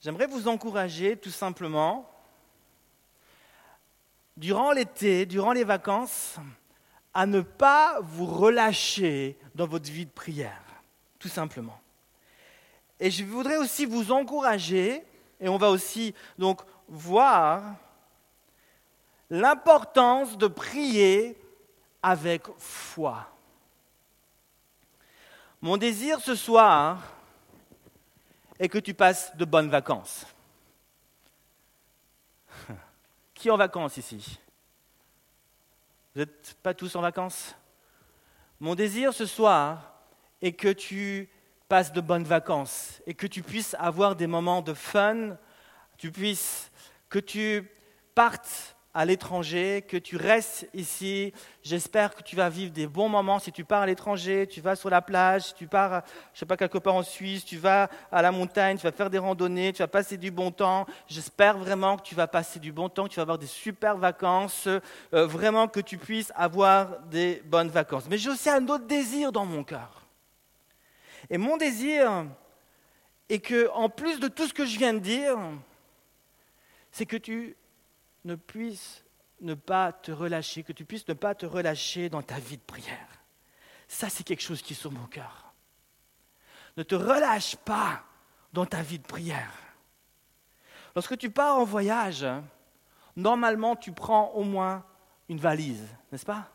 j'aimerais vous encourager tout simplement, durant l'été, durant les vacances, à ne pas vous relâcher dans votre vie de prière, tout simplement. Et je voudrais aussi vous encourager, et on va aussi donc voir l'importance de prier avec foi. Mon désir ce soir est que tu passes de bonnes vacances. Qui est en vacances ici? Vous n'êtes pas tous en vacances? Mon désir ce soir est que tu passes de bonnes vacances et que tu puisses avoir des moments de fun, tu puisses, que tu partes à l'étranger, que tu restes ici. J'espère que tu vas vivre des bons moments. Si tu pars à l'étranger, tu vas sur la plage, tu pars, je sais pas, quelque part en Suisse, tu vas à la montagne, tu vas faire des randonnées, tu vas passer du bon temps. J'espère vraiment que tu vas passer du bon temps, que tu vas avoir des super vacances, euh, vraiment que tu puisses avoir des bonnes vacances. Mais j'ai aussi un autre désir dans mon cœur. Et mon désir est que, en plus de tout ce que je viens de dire, c'est que tu ne puisses ne pas te relâcher, que tu puisses ne pas te relâcher dans ta vie de prière. Ça, c'est quelque chose qui est sur mon cœur. Ne te relâche pas dans ta vie de prière. Lorsque tu pars en voyage, normalement, tu prends au moins une valise, n'est-ce pas?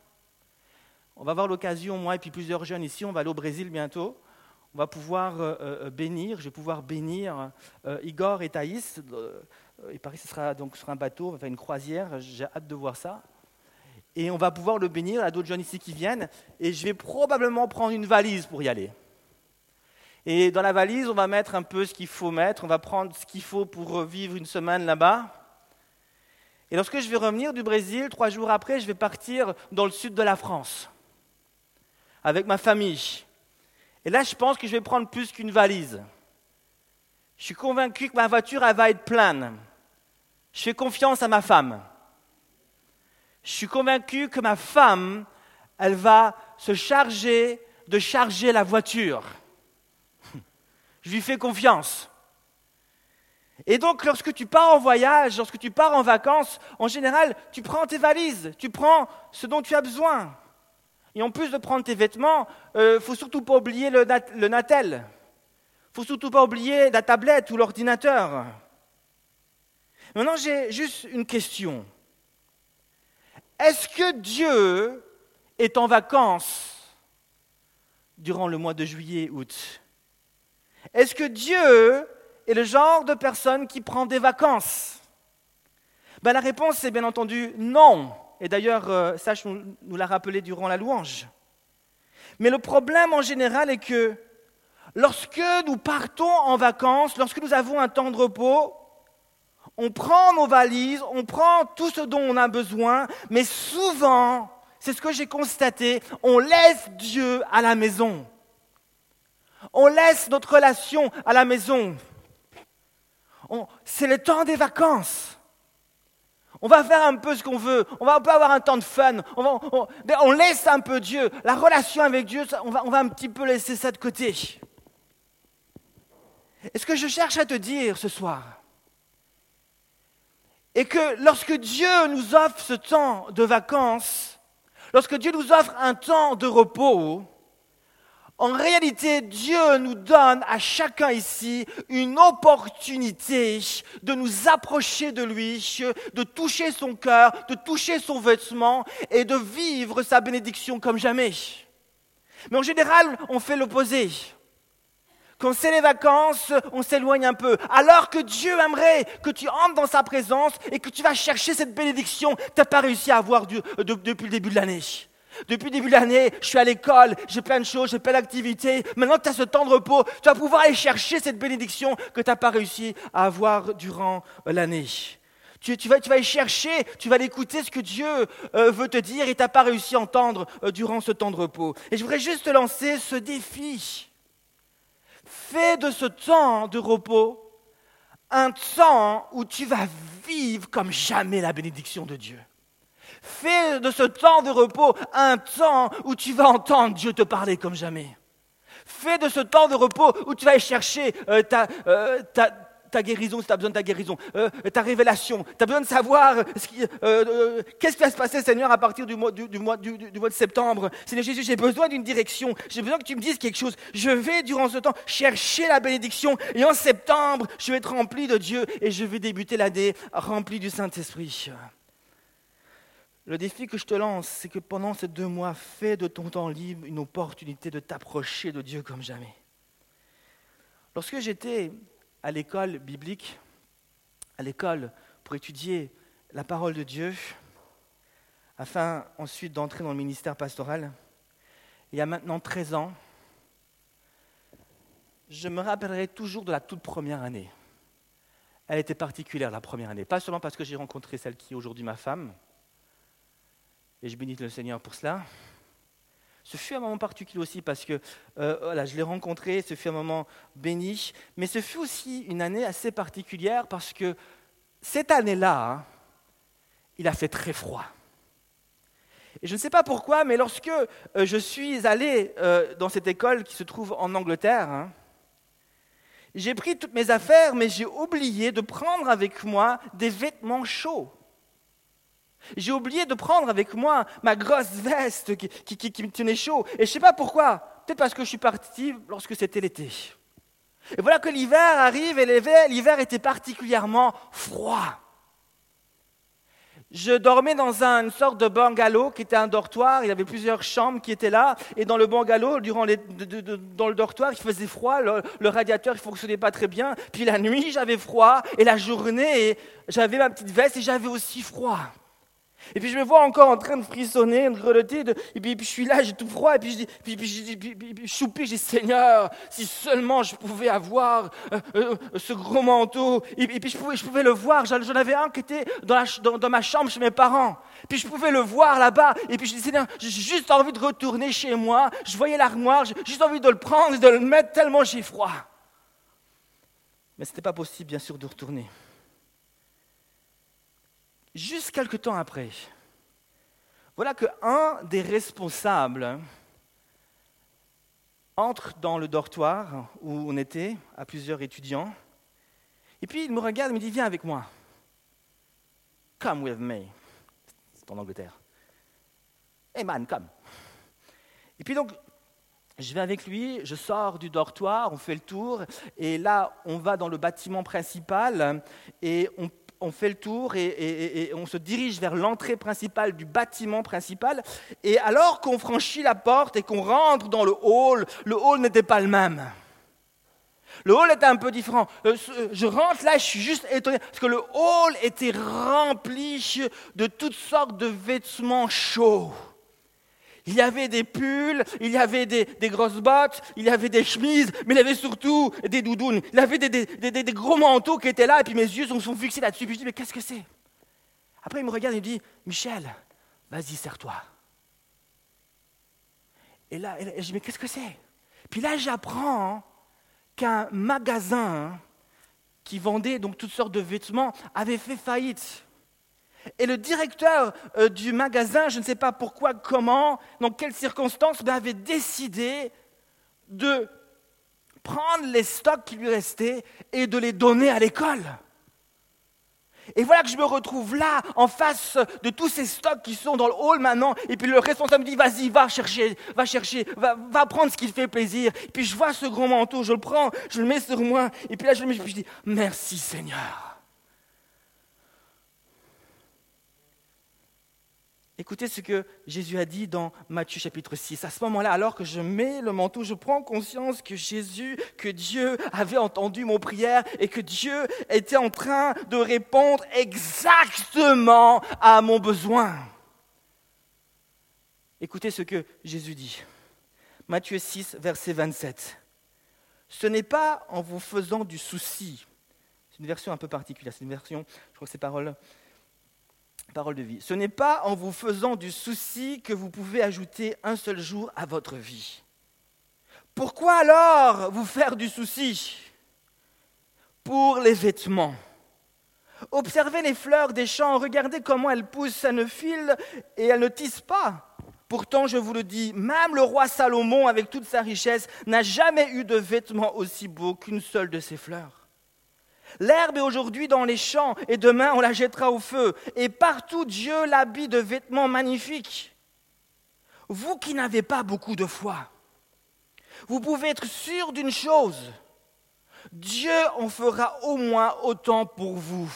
On va avoir l'occasion, moi et puis plusieurs jeunes ici, on va aller au Brésil bientôt. On va pouvoir euh, euh, bénir, je vais pouvoir bénir euh, Igor et Thaïs il paraît que ce sera donc sur un bateau, une croisière, j'ai hâte de voir ça. Et on va pouvoir le bénir, il y a d'autres jeunes ici qui viennent, et je vais probablement prendre une valise pour y aller. Et dans la valise, on va mettre un peu ce qu'il faut mettre, on va prendre ce qu'il faut pour vivre une semaine là-bas. Et lorsque je vais revenir du Brésil, trois jours après, je vais partir dans le sud de la France, avec ma famille. Et là, je pense que je vais prendre plus qu'une valise. Je suis convaincu que ma voiture, elle va être pleine. Je fais confiance à ma femme. Je suis convaincu que ma femme, elle va se charger de charger la voiture. Je lui fais confiance. Et donc, lorsque tu pars en voyage, lorsque tu pars en vacances, en général, tu prends tes valises, tu prends ce dont tu as besoin. Et en plus de prendre tes vêtements, il euh, ne faut surtout pas oublier le, le natel. Faut surtout pas oublier la tablette ou l'ordinateur. Maintenant, j'ai juste une question. Est-ce que Dieu est en vacances durant le mois de juillet, août? Est-ce que Dieu est le genre de personne qui prend des vacances? Ben, La réponse est bien entendu non. Et d'ailleurs, euh, Sach nous l'a rappelé durant la louange. Mais le problème en général est que lorsque nous partons en vacances, lorsque nous avons un temps de repos, on prend nos valises, on prend tout ce dont on a besoin, mais souvent, c'est ce que j'ai constaté, on laisse Dieu à la maison. On laisse notre relation à la maison. C'est le temps des vacances. On va faire un peu ce qu'on veut. On va pas avoir un temps de fun. On, on, laisse un peu Dieu. La relation avec Dieu, on va un petit peu laisser ça de côté. Et ce que je cherche à te dire ce soir, et que lorsque Dieu nous offre ce temps de vacances, lorsque Dieu nous offre un temps de repos, en réalité, Dieu nous donne à chacun ici une opportunité de nous approcher de lui, de toucher son cœur, de toucher son vêtement et de vivre sa bénédiction comme jamais. Mais en général, on fait l'opposé. Quand c'est les vacances, on s'éloigne un peu. Alors que Dieu aimerait que tu entres dans sa présence et que tu vas chercher cette bénédiction que tu n'as pas réussi à avoir depuis le début de l'année. Depuis le début de l'année, je suis à l'école, j'ai plein de choses, j'ai plein d'activités. Maintenant que tu as ce temps de repos, tu vas pouvoir aller chercher cette bénédiction que tu n'as pas réussi à avoir durant l'année. Tu, vas, tu, vas, y chercher, tu vas l'écouter ce que Dieu euh, veut te dire et tu n'as pas réussi à entendre euh, durant ce temps de repos. Et je voudrais juste te lancer ce défi. Fais de ce temps de repos un temps où tu vas vivre comme jamais la bénédiction de Dieu. Fais de ce temps de repos un temps où tu vas entendre Dieu te parler comme jamais. Fais de ce temps de repos où tu vas chercher euh, ta, euh, ta, ta guérison si tu as besoin de ta guérison, euh, ta révélation, tu as besoin de savoir euh, euh, qu'est-ce qui va se passer, Seigneur, à partir du mois, du, mois, du, mois de septembre. Seigneur Jésus, j'ai besoin d'une direction, j'ai besoin que tu me dises quelque chose. Je vais, durant ce temps, chercher la bénédiction. Et en septembre, je vais être rempli de Dieu et je vais débuter l'année rempli du Saint-Esprit. Le défi que je te lance, c'est que pendant ces deux mois, fais de ton temps libre une opportunité de t'approcher de Dieu comme jamais. Lorsque j'étais à l'école biblique, à l'école pour étudier la parole de Dieu, afin ensuite d'entrer dans le ministère pastoral, il y a maintenant 13 ans, je me rappellerai toujours de la toute première année. Elle était particulière, la première année. Pas seulement parce que j'ai rencontré celle qui est aujourd'hui ma femme, et je bénis le Seigneur pour cela. Ce fut un moment particulier aussi parce que euh, je l'ai rencontré, ce fut un moment béni, mais ce fut aussi une année assez particulière parce que cette année-là, hein, il a fait très froid. Et je ne sais pas pourquoi, mais lorsque euh, je suis allé euh, dans cette école qui se trouve en Angleterre, hein, j'ai pris toutes mes affaires, mais j'ai oublié de prendre avec moi des vêtements chauds. J'ai oublié de prendre avec moi ma grosse veste qui, me tenait chaud. Et je ne sais pas pourquoi. Peut-être parce que je suis parti lorsque c'était l'été. Et voilà que l'hiver arrive et l'hiver était particulièrement froid. Je dormais dans une sorte de bungalow qui était un dortoir. Il y avait plusieurs chambres qui étaient là. Et dans le bungalow, durant dans le dortoir, il faisait froid. Le, le radiateur ne fonctionnait pas très bien. Puis la nuit, j'avais froid. Et la journée, j'avais ma petite veste et j'avais aussi froid. Et puis je me vois encore en train de frissonner, de grelotter, et puis, je suis là, j'ai tout froid, et puis je dis, puis, je soupis, je dis Seigneur, si seulement je pouvais avoir euh, euh, ce gros manteau, et, puis je pouvais, je pouvais le voir, j'en avais un qui était dans, dans, ma chambre chez mes parents, puis je pouvais le voir là-bas, et puis je dis Seigneur, j'ai juste envie de retourner chez moi, je voyais l'armoire, j'ai juste envie de le prendre et de le mettre tellement j'ai froid. Mais ce n'était pas possible, bien sûr, de retourner. Juste quelque temps après, voilà qu'un des responsables entre dans le dortoir où on était, à plusieurs étudiants, et puis il me regarde et me dit Viens avec moi. Come with me. C'est en Angleterre. Hey man, come. Et puis donc, je vais avec lui, je sors du dortoir, on fait le tour, et là, on va dans le bâtiment principal, et on on fait le tour et, on se dirige vers l'entrée principale du bâtiment principal. Et alors qu'on franchit la porte et qu'on rentre dans le hall, le hall n'était pas le même. Le hall était un peu différent. Euh, je rentre là, je suis juste étonné parce que le hall était rempli de toutes sortes de vêtements chauds. Il y avait des pulls, il y avait des, grosses bottes, il y avait des chemises, mais il y avait surtout des doudounes. Il y avait des, gros manteaux qui étaient là, et puis mes yeux sont, sont fixés là-dessus. Puis je dis, mais qu'est-ce que c'est? Après, il me regarde et il me dit, Michel, vas-y, serre-toi. Et là, je dis, mais qu'est-ce que c'est? Puis là, j'apprends qu'un magasin qui vendait donc toutes sortes de vêtements avait fait faillite. Et le directeur euh, du magasin, je ne sais pas pourquoi, comment, dans quelles circonstances, mais avait décidé de prendre les stocks qui lui restaient et de les donner à l'école. Et voilà que je me retrouve là, en face de tous ces stocks qui sont dans le hall maintenant. Et puis le responsable me dit, vas-y, va chercher, va chercher, va, prendre ce qui te fait plaisir. Et puis je vois ce grand manteau, je le prends, je le mets sur moi. Et puis là, je me dis, merci Seigneur. Écoutez ce que Jésus a dit dans Matthieu chapitre 6. À ce moment-là, alors que je mets le manteau, je prends conscience que Jésus, que Dieu avait entendu mon prière et que Dieu était en train de répondre exactement à mon besoin. Écoutez ce que Jésus dit. Matthieu 6, verset 27. Ce n'est pas en vous faisant du souci. C'est une version un peu particulière. C'est une version, je crois que ces paroles Parole de vie. Ce n'est pas en vous faisant du souci que vous pouvez ajouter un seul jour à votre vie. Pourquoi alors vous faire du souci Pour les vêtements. Observez les fleurs des champs, regardez comment elles poussent, elles ne filent et elles ne tissent pas. Pourtant, je vous le dis, même le roi Salomon, avec toute sa richesse, n'a jamais eu de vêtements aussi beaux qu'une seule de ces fleurs. L'herbe est aujourd'hui dans les champs et demain on la jettera au feu. Et partout Dieu l'habille de vêtements magnifiques. Vous qui n'avez pas beaucoup de foi, vous pouvez être sûr d'une chose. Dieu en fera au moins autant pour vous.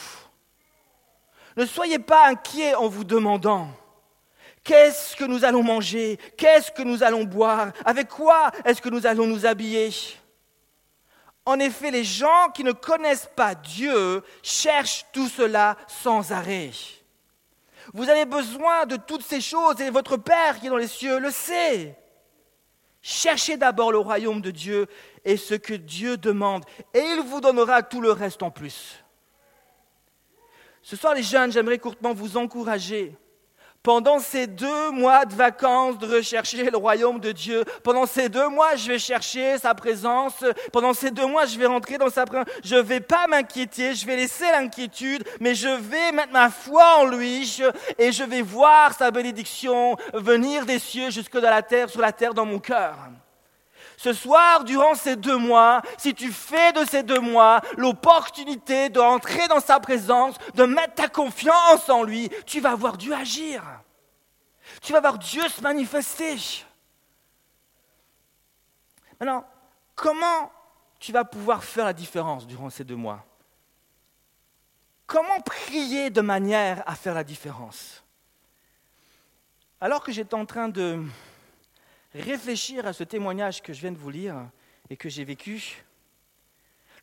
Ne soyez pas inquiets en vous demandant qu'est-ce que nous allons manger, qu'est-ce que nous allons boire, avec quoi est-ce que nous allons nous habiller? En effet, les gens qui ne connaissent pas Dieu cherchent tout cela sans arrêt. Vous avez besoin de toutes ces choses et votre Père qui est dans les cieux le sait. Cherchez d'abord le royaume de Dieu et ce que Dieu demande, et il vous donnera tout le reste en plus. Ce soir, les jeunes, j'aimerais courtement vous encourager pendant ces deux mois de vacances de rechercher le royaume de Dieu. Pendant ces deux mois, je vais chercher sa présence. Pendant ces deux mois, je vais rentrer dans sa présence. Je ne vais pas m'inquiéter, je vais laisser l'inquiétude, mais je vais mettre ma foi en lui et je vais voir sa bénédiction venir des cieux jusque dans la terre, sur la terre dans mon cœur. Ce soir, durant ces deux mois, si tu fais de ces deux mois l'opportunité d'entrer dans sa présence, de mettre ta confiance en lui, tu vas voir Dieu agir. Tu vas voir Dieu se manifester. Maintenant, comment tu vas pouvoir faire la différence durant ces deux mois? Comment prier de manière à faire la différence? Alors que j'étais en train de réfléchir à ce témoignage que je viens de vous lire et que j'ai vécu,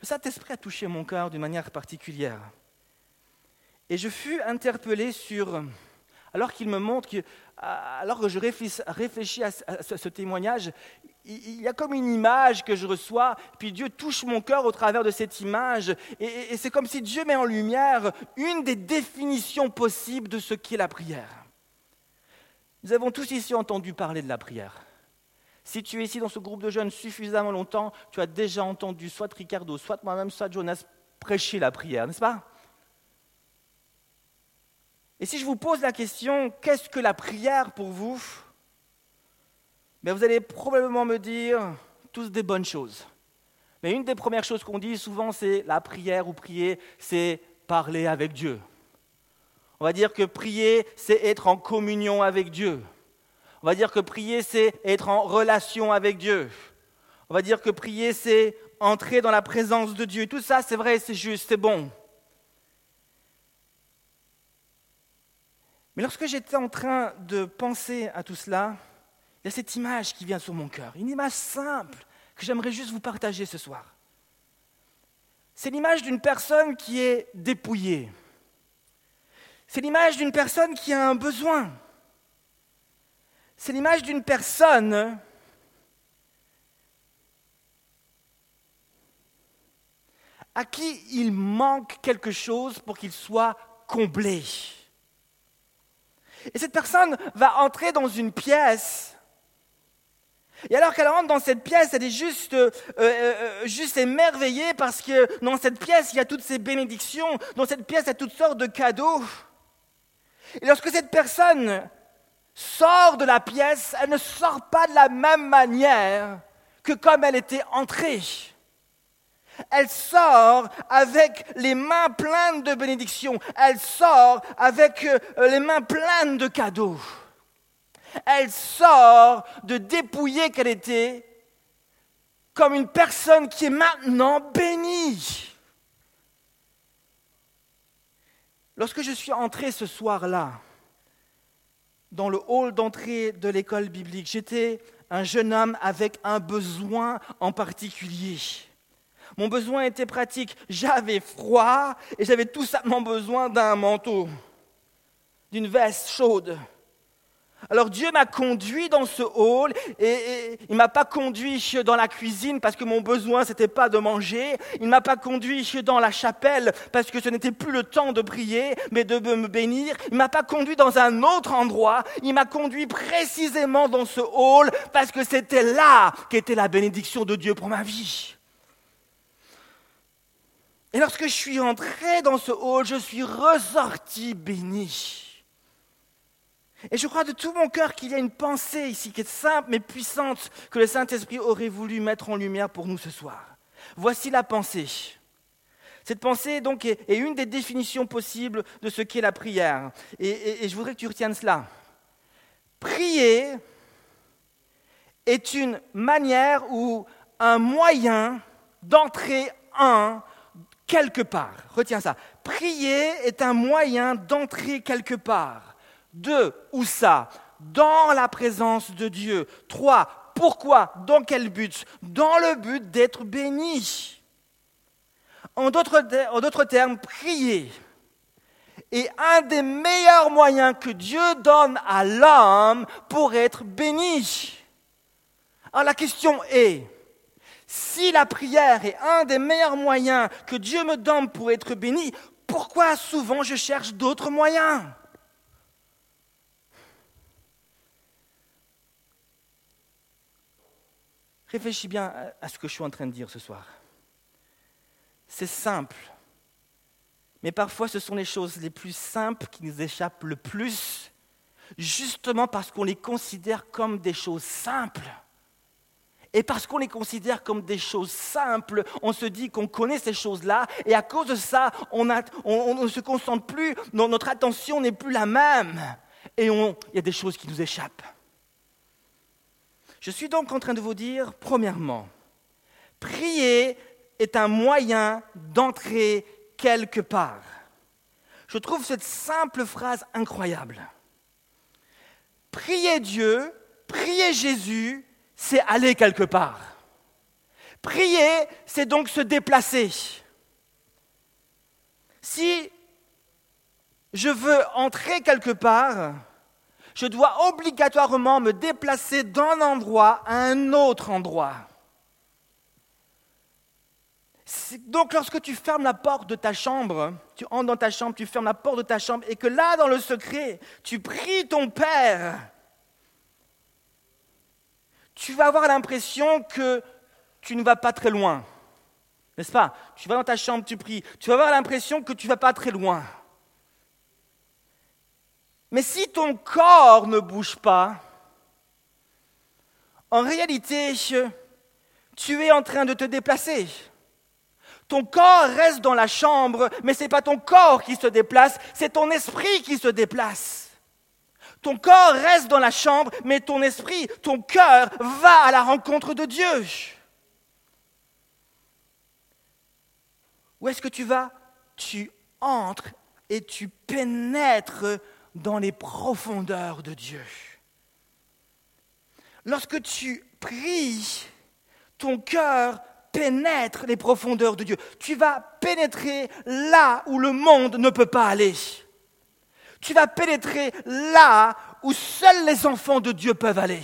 le Saint-Esprit a touché mon cœur d'une manière particulière. Et je fus interpellé sur, alors qu'il me montre que, alors que je réfléchis à ce témoignage, il y a comme une image que je reçois, puis Dieu touche mon cœur au travers de cette image, et c'est comme si Dieu met en lumière une des définitions possibles de ce qu'est la prière. Nous avons tous ici entendu parler de la prière. Si tu es ici dans ce groupe de jeunes suffisamment longtemps, tu as déjà entendu soit Ricardo, soit moi-même, soit Jonas prêcher la prière, n'est-ce pas? Et si je vous pose la question, qu'est-ce que la prière pour vous? Ben, Vous allez probablement me dire tous des bonnes choses. Mais une des premières choses qu'on dit souvent, c'est la prière ou prier, c'est parler avec Dieu. On va dire que prier, c'est être en communion avec Dieu. On va dire que prier, c'est être en relation avec Dieu. On va dire que prier, c'est entrer dans la présence de Dieu. Tout ça, c'est vrai, c'est juste, c'est bon. Mais lorsque j'étais en train de penser à tout cela, il y a cette image qui vient sur mon cœur, une image simple que j'aimerais juste vous partager ce soir. C'est l'image d'une personne qui est dépouillée. C'est l'image d'une personne qui a un besoin. C'est l'image d'une personne à qui il manque quelque chose pour qu'il soit comblé. Et cette personne va entrer dans une pièce. Et alors qu'elle rentre dans cette pièce, elle est juste, euh, euh, juste émerveillée parce que dans cette pièce, il y a toutes ces bénédictions. Dans cette pièce, il y a toutes sortes de cadeaux. Et lorsque cette personne sort de la pièce, elle ne sort pas de la même manière que comme elle était entrée. Elle sort avec les mains pleines de bénédictions. Elle sort avec euh, les mains pleines de cadeaux. Elle sort de dépouillée qu'elle était comme une personne qui est maintenant bénie. Lorsque je suis entré ce soir-là, dans le hall d'entrée de l'école biblique. J'étais un jeune homme avec un besoin en particulier. Mon besoin était pratique. J'avais froid et j'avais tout simplement besoin d'un manteau, d'une veste chaude. Alors Dieu m'a conduit dans ce hall et, il m'a pas conduit dans la cuisine parce que mon besoin n'était pas de manger. Il m'a pas conduit dans la chapelle parce que ce n'était plus le temps de prier mais de me bénir. Il m'a pas conduit dans un autre endroit. Il m'a conduit précisément dans ce hall parce que c'était là qu'était la bénédiction de Dieu pour ma vie. Et lorsque je suis entré dans ce hall, je suis ressorti béni. Et je crois de tout mon cœur qu'il y a une pensée ici qui est simple mais puissante que le Saint-Esprit aurait voulu mettre en lumière pour nous ce soir. Voici la pensée. Cette pensée donc est, une des définitions possibles de ce qu'est la prière. Et, je voudrais que tu retiennes cela. Prier est une manière ou un moyen d'entrer en quelque part. Retiens ça. Prier est un moyen d'entrer quelque part. Deux, où ça? Dans la présence de Dieu. Trois, pourquoi? Dans quel but? Dans le but d'être béni. En d'autres termes, prier est un des meilleurs moyens que Dieu donne à l'homme pour être béni. Alors la question est, si la prière est un des meilleurs moyens que Dieu me donne pour être béni, pourquoi souvent je cherche d'autres moyens? Réfléchis bien à ce que je suis en train de dire ce soir. C'est simple, mais parfois ce sont les choses les plus simples qui nous échappent le plus, justement parce qu'on les considère comme des choses simples. Et parce qu'on les considère comme des choses simples, on se dit qu'on connaît ces choses-là, et à cause de ça, on, ne se concentre plus, notre attention n'est plus la même, et il y a des choses qui nous échappent. Je suis donc en train de vous dire, premièrement, prier est un moyen d'entrer quelque part. Je trouve cette simple phrase incroyable. Prier Dieu, prier Jésus, c'est aller quelque part. Prier, c'est donc se déplacer. Si je veux entrer quelque part, je dois obligatoirement me déplacer d'un endroit à un autre endroit. Donc lorsque tu fermes la porte de ta chambre, tu entres dans ta chambre, tu fermes la porte de ta chambre et que là, dans le secret, tu pries ton Père, tu vas avoir l'impression que tu ne vas pas très loin. N'est-ce pas? Tu vas dans ta chambre, tu pries. Tu vas avoir l'impression que tu ne vas pas très loin. Mais si ton corps ne bouge pas, en réalité, tu es en train de te déplacer. Ton corps reste dans la chambre, mais ce n'est pas ton corps qui se déplace, c'est ton esprit qui se déplace. Ton corps reste dans la chambre, mais ton esprit, ton cœur va à la rencontre de Dieu. Où est-ce que tu vas? Tu entres et tu pénètres dans les profondeurs de Dieu. Lorsque tu pries, ton cœur pénètre les profondeurs de Dieu. Tu vas pénétrer là où le monde ne peut pas aller tu vas pénétrer là où seuls les enfants de Dieu peuvent aller.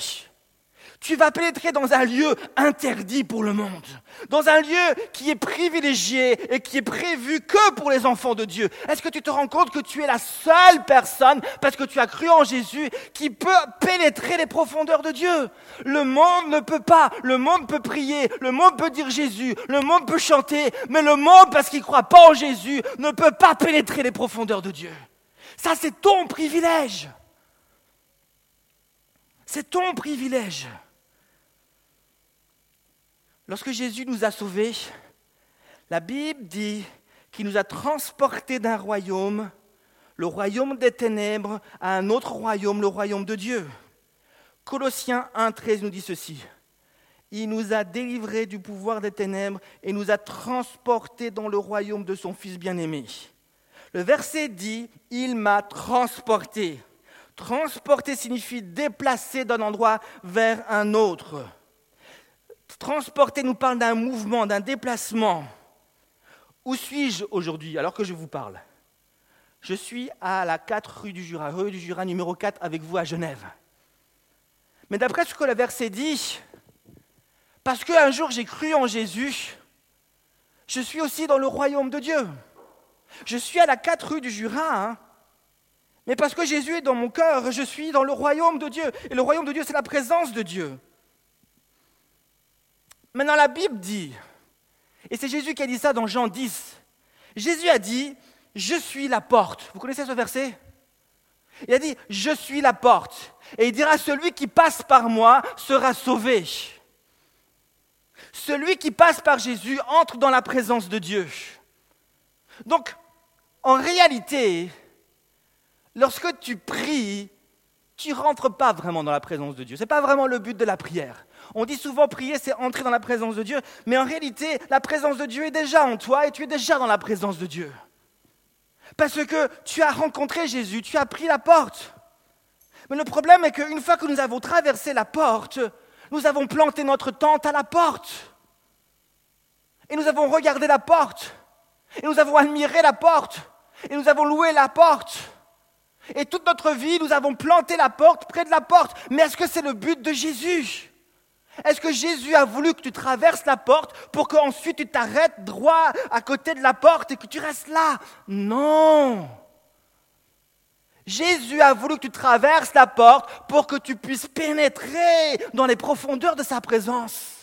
Tu vas pénétrer dans un lieu interdit pour le monde, dans un lieu qui est privilégié et qui est prévu que pour les enfants de Dieu. Est-ce que tu te rends compte que tu es la seule personne, parce que tu as cru en Jésus, qui peut pénétrer les profondeurs de Dieu? Le monde ne peut pas, le monde peut prier, le monde peut dire Jésus, le monde peut chanter, mais le monde, parce qu'il ne croit pas en Jésus, ne peut pas pénétrer les profondeurs de Dieu. Ça, c'est ton privilège. C'est ton privilège. Lorsque Jésus nous a sauvés, la Bible dit qu'il nous a transportés d'un royaume, le royaume des ténèbres, à un autre royaume, le royaume de Dieu. Colossiens 1.13 nous dit ceci. Il nous a délivrés du pouvoir des ténèbres et nous a transportés dans le royaume de son Fils bien-aimé. Le verset dit, il m'a transporté. Transporter signifie déplacer d'un endroit vers un autre. Transporter nous parle d'un mouvement, d'un déplacement. Où suis-je aujourd'hui alors que je vous parle? Je suis à la 4 rue du Jura, rue du Jura numéro 4 avec vous à Genève. Mais d'après ce que le verset dit, parce qu'un jour j'ai cru en Jésus, je suis aussi dans le royaume de Dieu. Je suis à la 4 rue du Jura, hein. mais parce que Jésus est dans mon cœur, je suis dans le royaume de Dieu. Et le royaume de Dieu, c'est la présence de Dieu. Maintenant, la Bible dit, et c'est Jésus qui a dit ça dans Jean 10, Jésus a dit, je suis la porte. Vous connaissez ce verset? Il a dit, je suis la porte. Et il dira, celui qui passe par moi sera sauvé. Celui qui passe par Jésus entre dans la présence de Dieu. Donc, en réalité, lorsque tu pries, tu rentres pas vraiment dans la présence de Dieu. Ce n'est pas vraiment le but de la prière. On dit souvent prier, c'est entrer dans la présence de Dieu, mais en réalité, la présence de Dieu est déjà en toi et tu es déjà dans la présence de Dieu. Parce que tu as rencontré Jésus, tu as pris la porte. Mais le problème est qu'une fois que nous avons traversé la porte, nous avons planté notre tente à la porte. Et nous avons regardé la porte. Et nous avons admiré la porte. Et nous avons loué la porte. Et toute notre vie, nous avons planté la porte près de la porte. Mais est-ce que c'est le but de Jésus? Est-ce que Jésus a voulu que tu traverses la porte pour qu'ensuite tu t'arrêtes droit à côté de la porte et que tu restes là? Non Jésus a voulu que tu traverses la porte pour que tu puisses pénétrer dans les profondeurs de sa présence.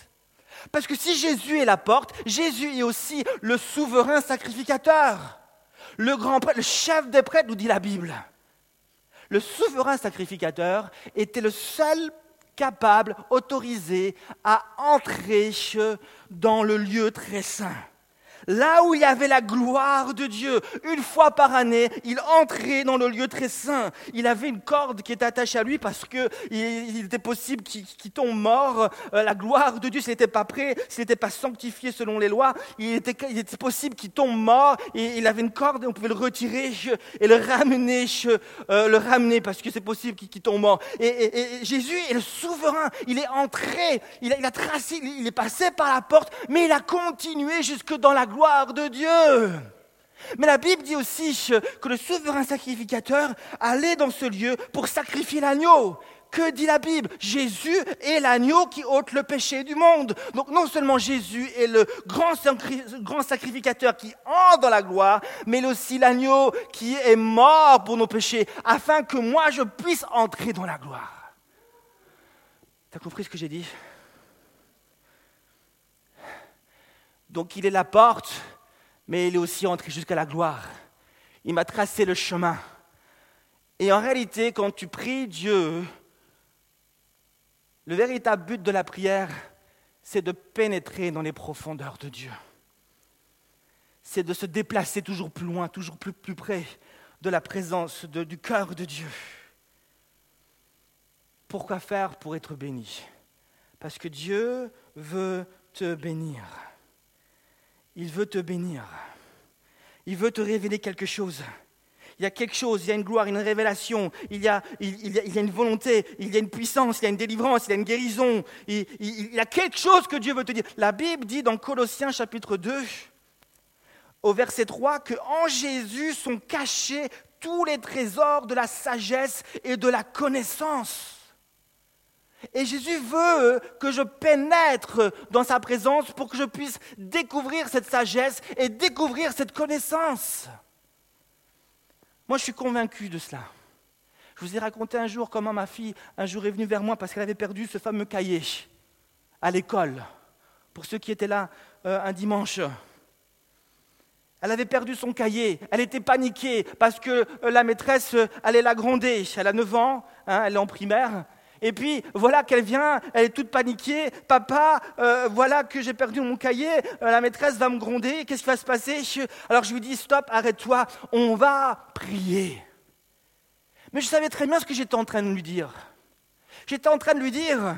Parce que si Jésus est la porte, Jésus est aussi le souverain sacrificateur. Le grand prêtre, le chef des prêtres, nous dit la Bible. Le souverain sacrificateur était le seul capable, autorisé à entrer dans le lieu très saint. Là où il y avait la gloire de Dieu, une fois par année, il entrait dans le lieu très saint. Il avait une corde qui était attachée à lui parce qu'il était possible qu'il tombe mort. Euh, la gloire de Dieu, s'il n'était pas prêt, s'il n'était pas sanctifié selon les lois, il était, possible qu'il tombe mort. Et il avait une corde et on pouvait le retirer et le ramener, euh, le ramener parce que c'est possible qu'il tombe mort. Et, Jésus est le souverain. Il est entré, il a, il a tracé, il est passé par la porte, mais il a continué jusque dans la gloire gloire de Dieu. Mais la Bible dit aussi que le souverain sacrificateur allait dans ce lieu pour sacrifier l'agneau. Que dit la Bible? Jésus est l'agneau qui ôte le péché du monde. Donc non seulement Jésus est le grand, grand sacrificateur qui entre dans la gloire, mais aussi l'agneau qui est mort pour nos péchés, afin que moi je puisse entrer dans la gloire. T'as compris ce que j'ai dit? Donc il est la porte, mais il est aussi entré jusqu'à la gloire. Il m'a tracé le chemin. Et en réalité, quand tu pries Dieu, le véritable but de la prière, c'est de pénétrer dans les profondeurs de Dieu. C'est de se déplacer toujours plus loin, toujours plus, près de la présence du cœur de Dieu. Pourquoi faire? Pour être béni Parce que Dieu veut te bénir. Il veut te bénir. Il veut te révéler quelque chose. Il y a quelque chose, il y a une gloire, une révélation, il y a, il, y a, une volonté, il y a une puissance, il y a une délivrance, il y a une guérison. Il, il, y a quelque chose que Dieu veut te dire. La Bible dit dans Colossiens chapitre 2, au verset 3, que en Jésus sont cachés tous les trésors de la sagesse et de la connaissance. Et Jésus veut que je pénètre dans sa présence pour que je puisse découvrir cette sagesse et découvrir cette connaissance. Moi, je suis convaincu de cela. Je vous ai raconté un jour comment ma fille, un jour, est venue vers moi parce qu'elle avait perdu ce fameux cahier à l'école. Pour ceux qui étaient là euh, un dimanche. Elle avait perdu son cahier, elle était paniquée parce que euh, la maîtresse euh, allait la gronder. Elle a 9 ans, hein, elle est en primaire, et puis voilà qu'elle vient, elle est toute paniquée. Papa, euh, voilà que j'ai perdu mon cahier, euh, la maîtresse va me gronder, qu'est-ce qui va se passer Alors je lui dis, stop, arrête-toi, on va prier. Mais je savais très bien ce que j'étais en train de lui dire. J'étais en train de lui dire,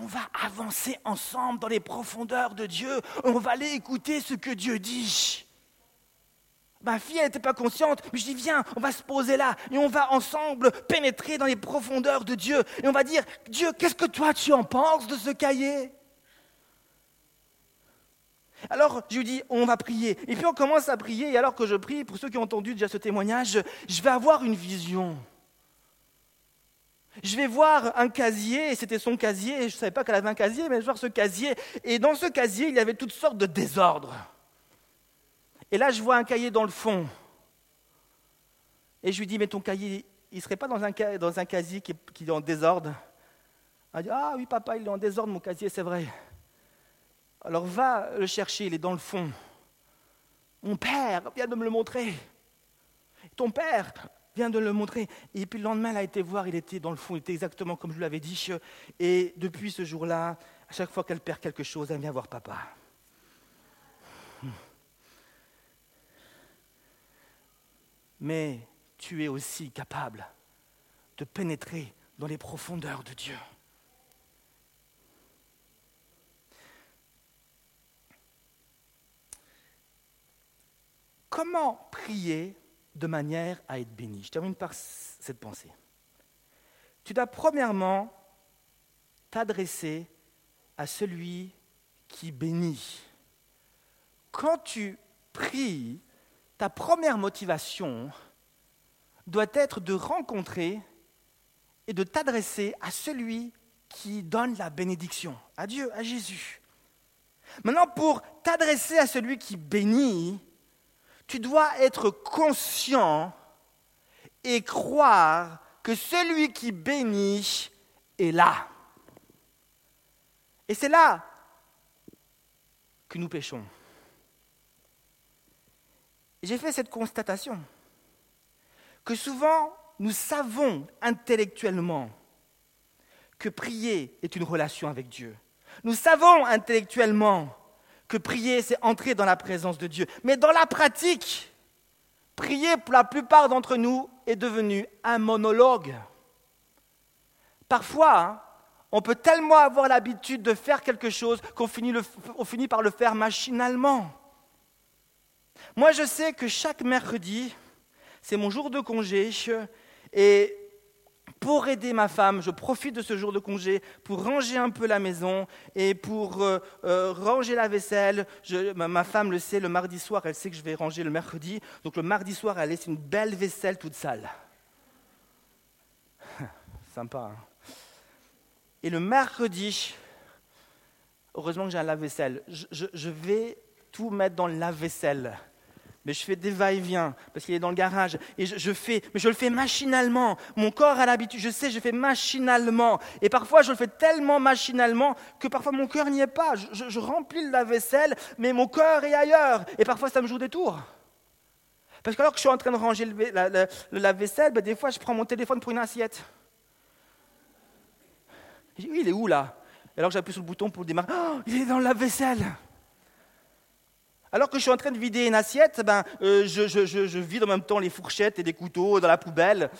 on va avancer ensemble dans les profondeurs de Dieu, on va aller écouter ce que Dieu dit. Ma fille, elle n'était pas consciente, mais je dis, viens, on va se poser là et on va ensemble pénétrer dans les profondeurs de Dieu. Et on va dire, Dieu, qu'est-ce que toi tu en penses de ce cahier? Alors je lui dis, on va prier. Et puis on commence à prier, et alors que je prie, pour ceux qui ont entendu déjà ce témoignage, je vais avoir une vision. Je vais voir un casier, c'était son casier, je ne savais pas qu'elle avait un casier, mais je vais voir ce casier, et dans ce casier, il y avait toutes sortes de désordres. Et là, je vois un cahier dans le fond. Et je lui dis, mais ton cahier, il ne serait pas dans un, dans un casier qui est, en désordre? Elle dit, ah oui, papa, il est en désordre, mon casier, c'est vrai. Alors va le chercher, il est dans le fond. Mon père vient de me le montrer. Ton père vient de le montrer. Et puis le lendemain, il a été voir, il était dans le fond, il était exactement comme je l'avais dit. Et depuis ce jour-là, à chaque fois qu'elle perd quelque chose, elle vient voir papa. Mais tu es aussi capable de pénétrer dans les profondeurs de Dieu. Comment prier de manière à être béni? Je termine par cette pensée. Tu dois premièrement t'adresser à celui qui bénit. Quand tu pries, ta première motivation doit être de rencontrer et de t'adresser à celui qui donne la bénédiction, à Dieu, à Jésus. Maintenant, pour t'adresser à celui qui bénit, tu dois être conscient et croire que celui qui bénit est là. Et c'est là que nous péchons. J'ai fait cette constatation que souvent nous savons intellectuellement que prier est une relation avec Dieu. Nous savons intellectuellement que prier, c'est entrer dans la présence de Dieu. Mais dans la pratique, prier pour la plupart d'entre nous est devenu un monologue. Parfois, hein, on peut tellement avoir l'habitude de faire quelque chose qu'on finit, finit par le faire machinalement. Moi, je sais que chaque mercredi, c'est mon jour de congé, et pour aider ma femme, je profite de ce jour de congé pour ranger un peu la maison et pour euh, euh, ranger la vaisselle. ma, femme le sait, le mardi soir, elle sait que je vais ranger le mercredi. Donc le mardi soir, elle laisse une belle vaisselle toute sale. Sympa. Hein et le mercredi, heureusement que j'ai un lave-vaisselle, je vais tout mettre dans le lave-vaisselle mais je fais des va-et-vient parce qu'il est dans le garage et je, fais, mais je le fais machinalement. Mon corps a l'habitude, je sais, je fais machinalement. Et parfois, je le fais tellement machinalement que parfois mon cœur n'y est pas. Je, remplis la vaisselle, mais mon cœur est ailleurs. Et parfois, ça me joue des tours. Parce que alors que je suis en train de ranger le, lave-vaisselle, ben, des fois, je prends mon téléphone pour une assiette. Il est où là? Alors que j'appuie sur le bouton pour le démarrer. Oh, il est dans le lave-vaisselle. Alors que je suis en train de vider une assiette, ben, euh, je, vide en même temps les fourchettes et des couteaux dans la poubelle.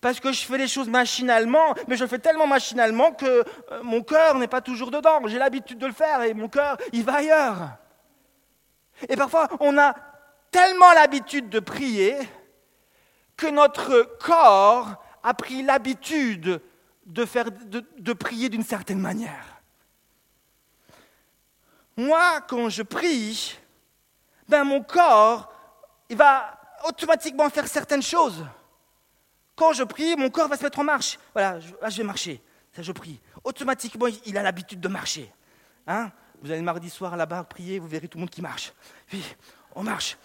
Parce que je fais les choses machinalement, mais je le fais tellement machinalement que euh, mon cœur n'est pas toujours dedans. J'ai l'habitude de le faire et mon cœur, il va ailleurs. Et parfois, on a tellement l'habitude de prier que notre corps a pris l'habitude de, de prier d'une certaine manière. Moi, quand je prie, ben mon corps, il va automatiquement faire certaines choses. Quand je prie, mon corps va se mettre en marche. Voilà, je, je vais marcher. Ça, je prie. Automatiquement, il a l'habitude de marcher. Hein? Vous allez le mardi soir là-bas prier, vous verrez tout le monde qui marche. Puis, on marche.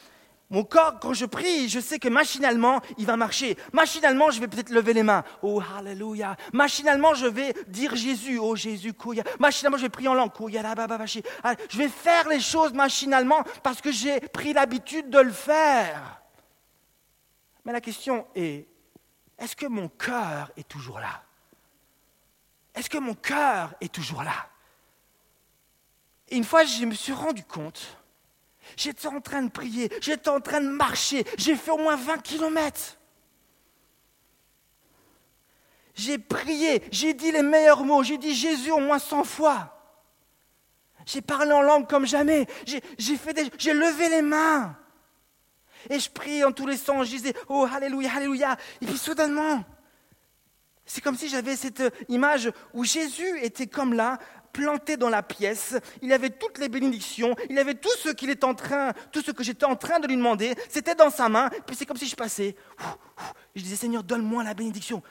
Mon corps, quand je prie, je sais que machinalement, il va marcher. Machinalement, je vais peut-être lever les mains. Oh, hallelujah. Machinalement, je vais dire Jésus. Oh, Jésus, kouya. Machinalement, je vais prier en langue. Ah, je vais faire les choses machinalement parce que j'ai pris l'habitude de le faire. Mais la question est, est-ce que mon cœur est toujours là? Est-ce que mon cœur est toujours là? Et une fois, je me suis rendu compte J'étais en train de prier, j'étais en train de marcher, j'ai fait au moins 20 kilomètres. J'ai prié, j'ai dit les meilleurs mots, j'ai dit Jésus au moins 100 fois. J'ai parlé en langue comme jamais, j'ai, levé les mains. Et je priais en tous les sens, je disais Oh, Alléluia, Alléluia. Et puis soudainement, c'est comme si j'avais cette image où Jésus était comme là, planté dans la pièce, il avait toutes les bénédictions, il avait tout ce qu'il est en train, tout ce que j'étais en train de lui demander, c'était dans sa main, puis c'est comme si je passais. Je disais, Seigneur, donne-moi la bénédiction.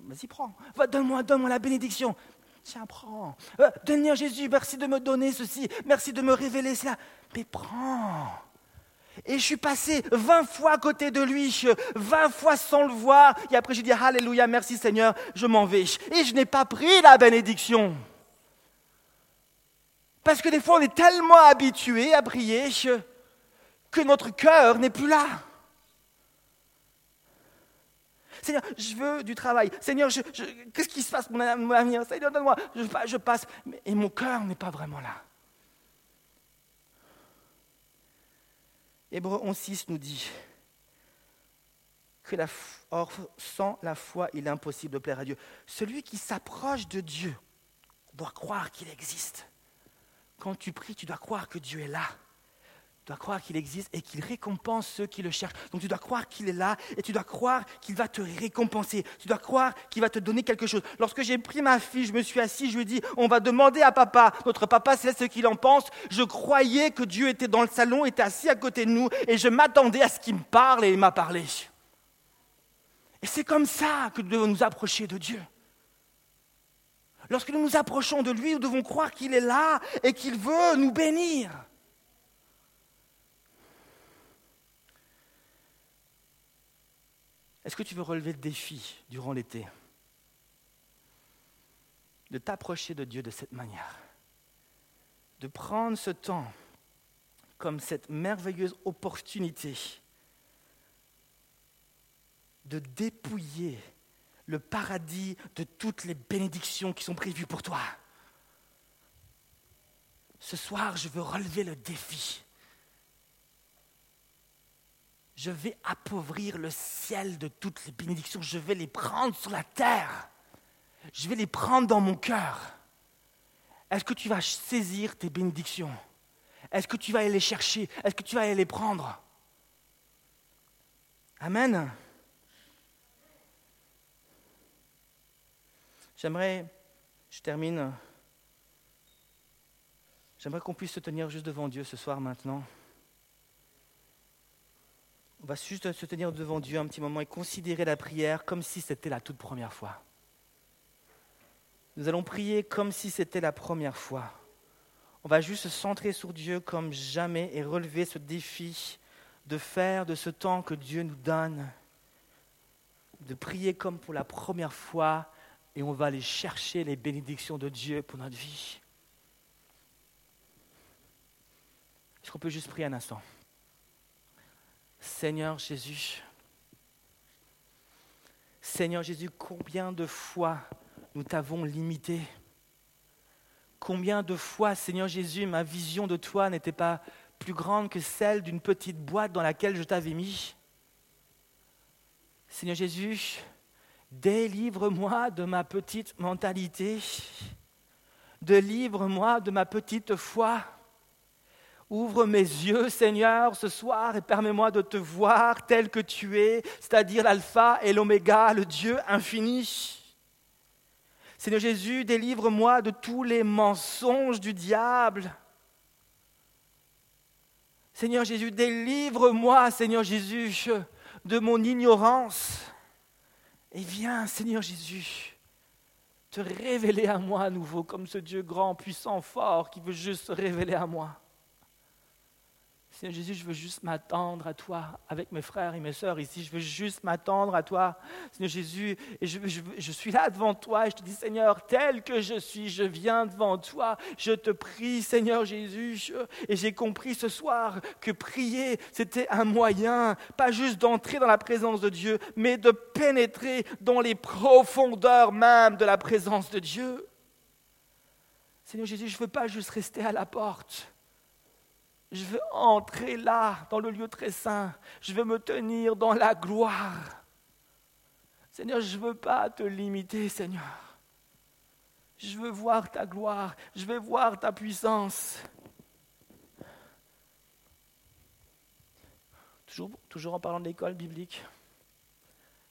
Vas-y, prends. Donne-moi, donne-moi la bénédiction. Tiens, prends. Euh, Seigneur Jésus, merci de me donner ceci, merci de me révéler cela. Mais prends. Et je suis passé 20 fois à côté de lui, 20 fois sans le voir. Et après, j'ai dit, Alléluia, merci Seigneur, je m'en vais. Et je n'ai pas pris la bénédiction. Parce que des fois, on est tellement habitué à prier que notre cœur n'est plus là. Seigneur, je veux du travail. Seigneur, qu'est-ce qui se passe mon avenir? Seigneur, donne-moi. Je, je, passe. Et mon cœur n'est pas vraiment là. Hébreu 11.6 nous dit que or, sans la foi, il est impossible de plaire à Dieu. Celui qui s'approche de Dieu doit croire qu'il existe. Quand tu pries, tu dois croire que Dieu est là. Tu dois croire qu'il existe et qu'il récompense ceux qui le cherchent. Donc tu dois croire qu'il est là et tu dois croire qu'il va te récompenser. Tu dois croire qu'il va te donner quelque chose. Lorsque j'ai pris ma fille, je me suis assis, je lui ai dit, on va demander à papa. Notre papa sait ce qu'il en pense. Je croyais que Dieu était dans le salon, était assis à côté de nous et je m'attendais à ce qu'il me parle et il m'a parlé. Et c'est comme ça que nous devons nous approcher de Dieu. Lorsque nous nous approchons de lui, nous devons croire qu'il est là et qu'il veut nous bénir. Est-ce que tu veux relever le défi durant l'été? De t'approcher de Dieu de cette manière De prendre ce temps comme cette merveilleuse opportunité de dépouiller le paradis de toutes les bénédictions qui sont prévues pour toi. Ce soir, je veux relever le défi je vais appauvrir le ciel de toutes les bénédictions, je vais les prendre sur la terre, je vais les prendre dans mon cœur. Est-ce que tu vas saisir tes bénédictions? Est-ce que tu vas aller les chercher? Est-ce que tu vas aller les prendre? Amen. J'aimerais, je termine, j'aimerais qu'on puisse se tenir juste devant Dieu ce soir maintenant. On va juste se tenir devant Dieu un petit moment et considérer la prière comme si c'était la toute première fois. Nous allons prier comme si c'était la première fois. On va juste se centrer sur Dieu comme jamais et relever ce défi de faire de ce temps que Dieu nous donne, de prier comme pour la première fois et on va aller chercher les bénédictions de Dieu pour notre vie. Est-ce qu'on peut juste prier un instant? Seigneur Jésus, Seigneur Jésus, combien de fois nous t'avons limité? Combien de fois, Seigneur Jésus, ma vision de toi n'était pas plus grande que celle d'une petite boîte dans laquelle je t'avais mis? Seigneur Jésus, délivre-moi de ma petite mentalité, délivre-moi de ma petite foi. Ouvre mes yeux, Seigneur, ce soir et permets-moi de te voir tel que tu es, c'est-à-dire l'alpha et l'oméga, le Dieu infini. Seigneur Jésus, délivre-moi de tous les mensonges du diable. Seigneur Jésus, délivre-moi, Seigneur Jésus, de mon ignorance. Et viens, Seigneur Jésus, te révéler à moi à nouveau comme ce Dieu grand, puissant, fort qui veut juste se révéler à moi. Seigneur Jésus, je veux juste m'attendre à toi avec mes frères et mes sœurs ici. Je veux juste m'attendre à toi, Seigneur Jésus. Et je, je, suis là devant toi et je te dis, Seigneur, tel que je suis, je viens devant toi. Je te prie, Seigneur Jésus. et j'ai compris ce soir que prier, c'était un moyen, pas juste d'entrer dans la présence de Dieu, mais de pénétrer dans les profondeurs même de la présence de Dieu. Seigneur Jésus, je ne veux pas juste rester à la porte. Je veux entrer là, dans le lieu très saint. Je veux me tenir dans la gloire. Seigneur, je ne veux pas te limiter, Seigneur. Je veux voir ta gloire. Je veux voir ta puissance. Toujours, en parlant de l'école biblique.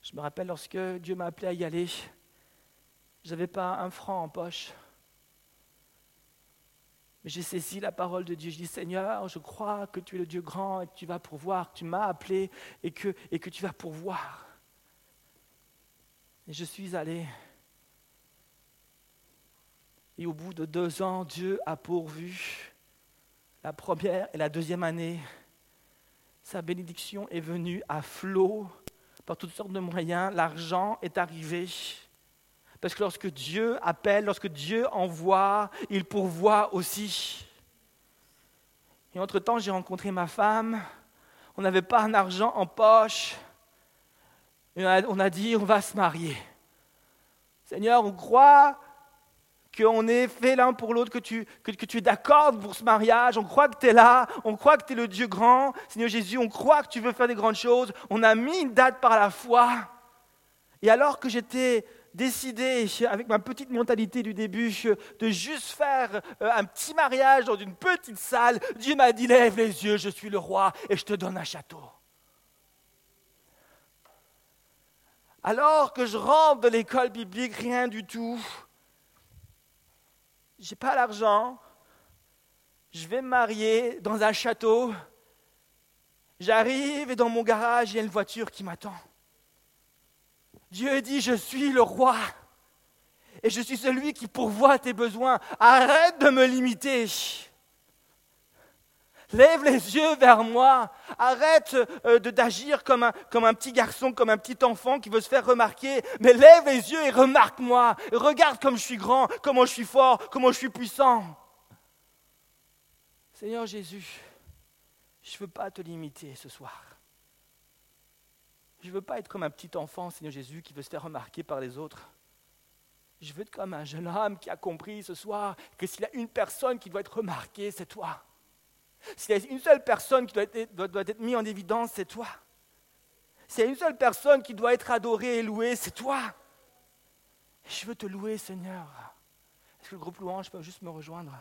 Je me rappelle lorsque Dieu m'a appelé à y aller, je n'avais pas un franc en poche. Mais j'ai saisi la parole de Dieu. Je dis, Seigneur, je crois que tu es le Dieu grand et que tu vas pourvoir, que tu m'as appelé et que, et que tu vas pourvoir. Et je suis allé. Et au bout de deux ans, Dieu a pourvu la première et la deuxième année. Sa bénédiction est venue à flot par toutes sortes de moyens. L'argent est arrivé. Parce que lorsque Dieu appelle, lorsque Dieu envoie, il pourvoit aussi. Et entre-temps, j'ai rencontré ma femme. On n'avait pas un argent en poche. On a dit, on va se marier. Seigneur, on croit qu'on est fait l'un pour l'autre, que tu, que tu es d'accord pour ce mariage, on croit que tu es là, on croit que tu es le Dieu grand, Seigneur Jésus, on croit que tu veux faire des grandes choses, on a mis une date par la foi. Et alors que j'étais décidé, avec ma petite mentalité du début, de juste faire euh, un petit mariage dans une petite salle, Dieu m'a dit, lève les yeux, je suis le roi et je te donne un château. Alors que je rentre de l'école biblique, rien du tout, j'ai pas l'argent, je vais me marier dans un château, j'arrive et dans mon garage, il y a une voiture qui m'attend. Dieu dit, je suis le roi et je suis celui qui pourvoit tes besoins. Arrête de me limiter. Lève les yeux vers moi. Arrête euh, d'agir comme un, comme un petit garçon, comme un petit enfant qui veut se faire remarquer. Mais lève les yeux et remarque-moi. Regarde comme je suis grand, comment je suis fort, comment je suis puissant. Seigneur Jésus, je ne veux pas te limiter ce soir. Je ne veux pas être comme un petit enfant, Seigneur Jésus, qui veut se faire remarquer par les autres. Je veux être comme un jeune homme qui a compris ce soir que s'il y a une personne qui doit être remarquée, c'est toi. S'il y a une seule personne qui doit être, mise en évidence, c'est toi. S'il y a une seule personne qui doit être adorée et louée, c'est toi. Je veux te louer, Seigneur. Est-ce que le groupe louange peut juste me rejoindre?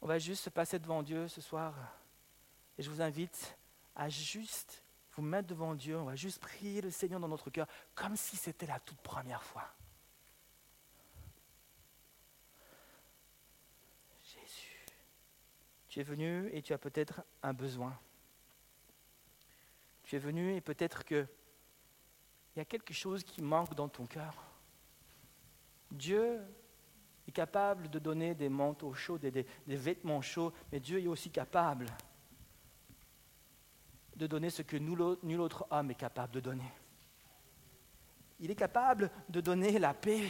On va juste se passer devant Dieu ce soir. Et je vous invite à juste vous mettre devant Dieu. On va juste prier le Seigneur dans notre cœur comme si c'était la toute première fois. Tu es venu et tu as peut-être un besoin. Tu es venu et peut-être que il y a quelque chose qui manque dans ton cœur. Dieu est capable de donner des manteaux chauds, des, des, vêtements chauds, mais Dieu est aussi capable de donner ce que nul autre homme est capable de donner. Il est capable de donner la paix.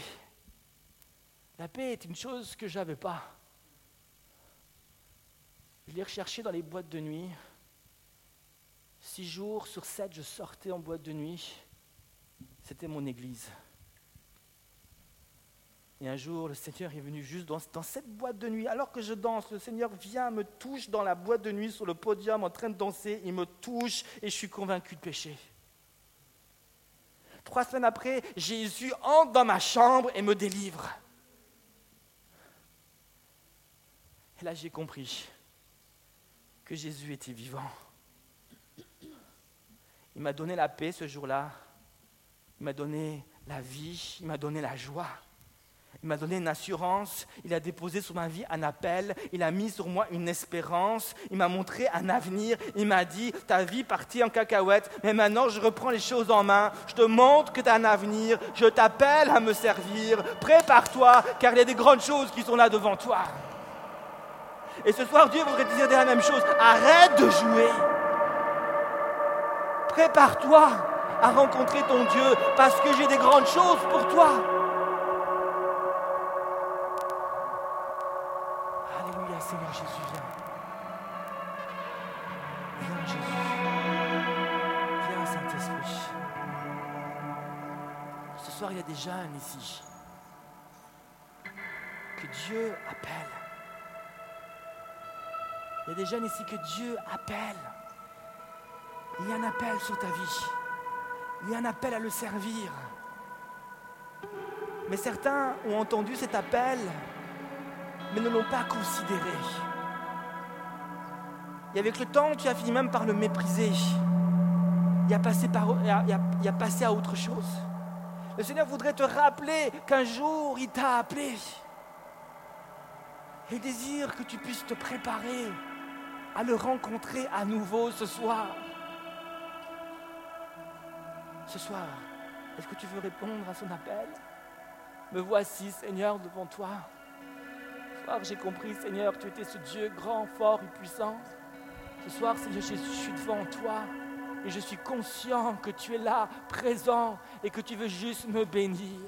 La paix est une chose que je n'avais pas. Je l'ai recherché dans les boîtes de nuit. Six jours sur sept, je sortais en boîte de nuit. C'était mon église. Et un jour, le Seigneur est venu juste dans, cette boîte de nuit. Alors que je danse, le Seigneur vient, me touche dans la boîte de nuit sur le podium en train de danser. Il me touche et je suis convaincu de péché. Trois semaines après, Jésus entre dans ma chambre et me délivre. Et là, j'ai compris que Jésus était vivant. Il m'a donné la paix ce jour-là. Il m'a donné la vie. Il m'a donné la joie. Il m'a donné une assurance, il a déposé sur ma vie un appel, il a mis sur moi une espérance, il m'a montré un avenir, il m'a dit, ta vie partie en cacahuète, mais maintenant je reprends les choses en main, je te montre que tu as un avenir, je t'appelle à me servir, prépare-toi, car il y a des grandes choses qui sont là devant toi. Et ce soir, Dieu voudrait te dire la même chose. Arrête de jouer. Prépare-toi à rencontrer ton Dieu parce que j'ai des grandes choses pour toi. Jeunes ici que Dieu appelle. Il y a des jeunes ici que Dieu appelle. Il y a un appel sur ta vie. Il y a un appel à le servir. Mais certains ont entendu cet appel, mais ne l'ont pas considéré. Et avec le temps, tu as fini même par le mépriser. Il a il a passé à autre chose. Le Seigneur voudrait te rappeler qu'un jour, il t'a appelé. Il désire que tu puisses te préparer à le rencontrer à nouveau ce soir. Ce soir, est-ce que tu veux répondre à son appel? Me voici, Seigneur, devant toi. Ce soir, j'ai compris, Seigneur, tu étais ce Dieu grand, fort et puissant. Ce soir, Seigneur je suis devant toi et je suis conscient que tu es là, présent, et que tu veux juste me bénir.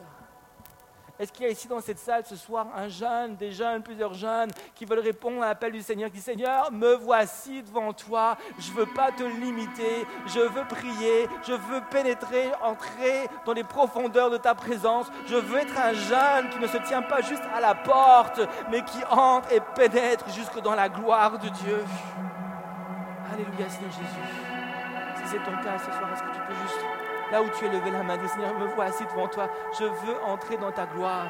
Est-ce qu'il y a ici dans cette salle ce soir un jeune, des jeunes, plusieurs jeunes qui veulent répondre à l'appel du Seigneur, qui dit Seigneur, me voici devant toi, je ne veux pas te limiter, je veux prier, je veux pénétrer, entrer dans les profondeurs de ta présence, je veux être un jeune qui ne se tient pas juste à la porte, mais qui entre et pénètre jusque dans la gloire de Dieu. Alléluia Seigneur Jésus. C'est ton cas ce soir, est-ce que tu peux juste là où tu es levé la main, dire Seigneur, me assis devant toi, je veux entrer dans ta gloire.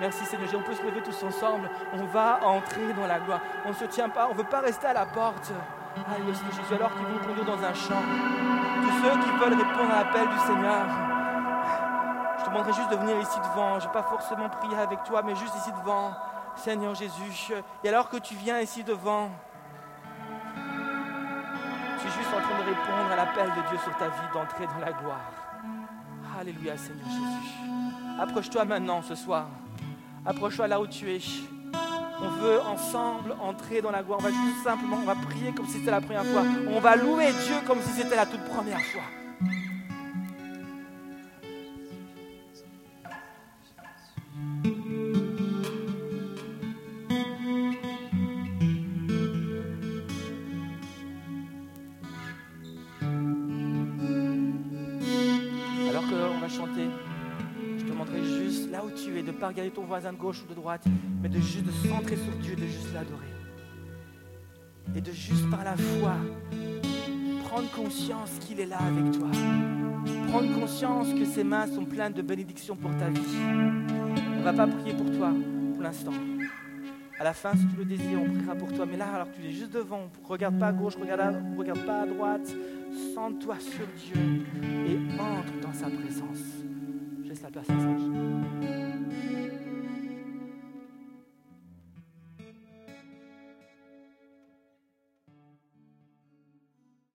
Merci Seigneur, on peut se lever tous ensemble, on va entrer dans la gloire. On ne se tient pas, on ne veut pas rester à la porte. Alléluia Seigneur Jésus, alors qu'ils vont conduire dans un champ. Tous ceux qui veulent répondre à l'appel du Seigneur, je te demanderai juste de venir ici devant. Je ne vais pas forcément prier avec toi, mais juste ici devant. Seigneur Jésus. Et alors que tu viens ici devant, tu es juste en train de répondre à l'appel de Dieu sur ta vie, d'entrer dans la gloire. Alléluia, Seigneur Jésus. Approche-toi maintenant ce soir. Approche-toi là où tu es. On veut ensemble entrer dans la gloire. On va juste simplement, on va prier comme si c'était la première fois. On va louer Dieu comme si c'était la toute première fois. Regarder ton voisin de gauche ou de droite, mais de juste de centrer sur Dieu, de juste l'adorer. Et de juste par la foi prendre conscience qu'il est là avec toi. Prendre conscience que ses mains sont pleines de bénédictions pour ta vie. On ne va pas prier pour toi pour l'instant. À la fin, si tu le désires, on priera pour toi. Mais là, alors tu es juste devant, regarde pas à gauche, regarde, regarde pas à droite. Sens-toi sur Dieu et entre dans sa présence. Je laisse la place à ça.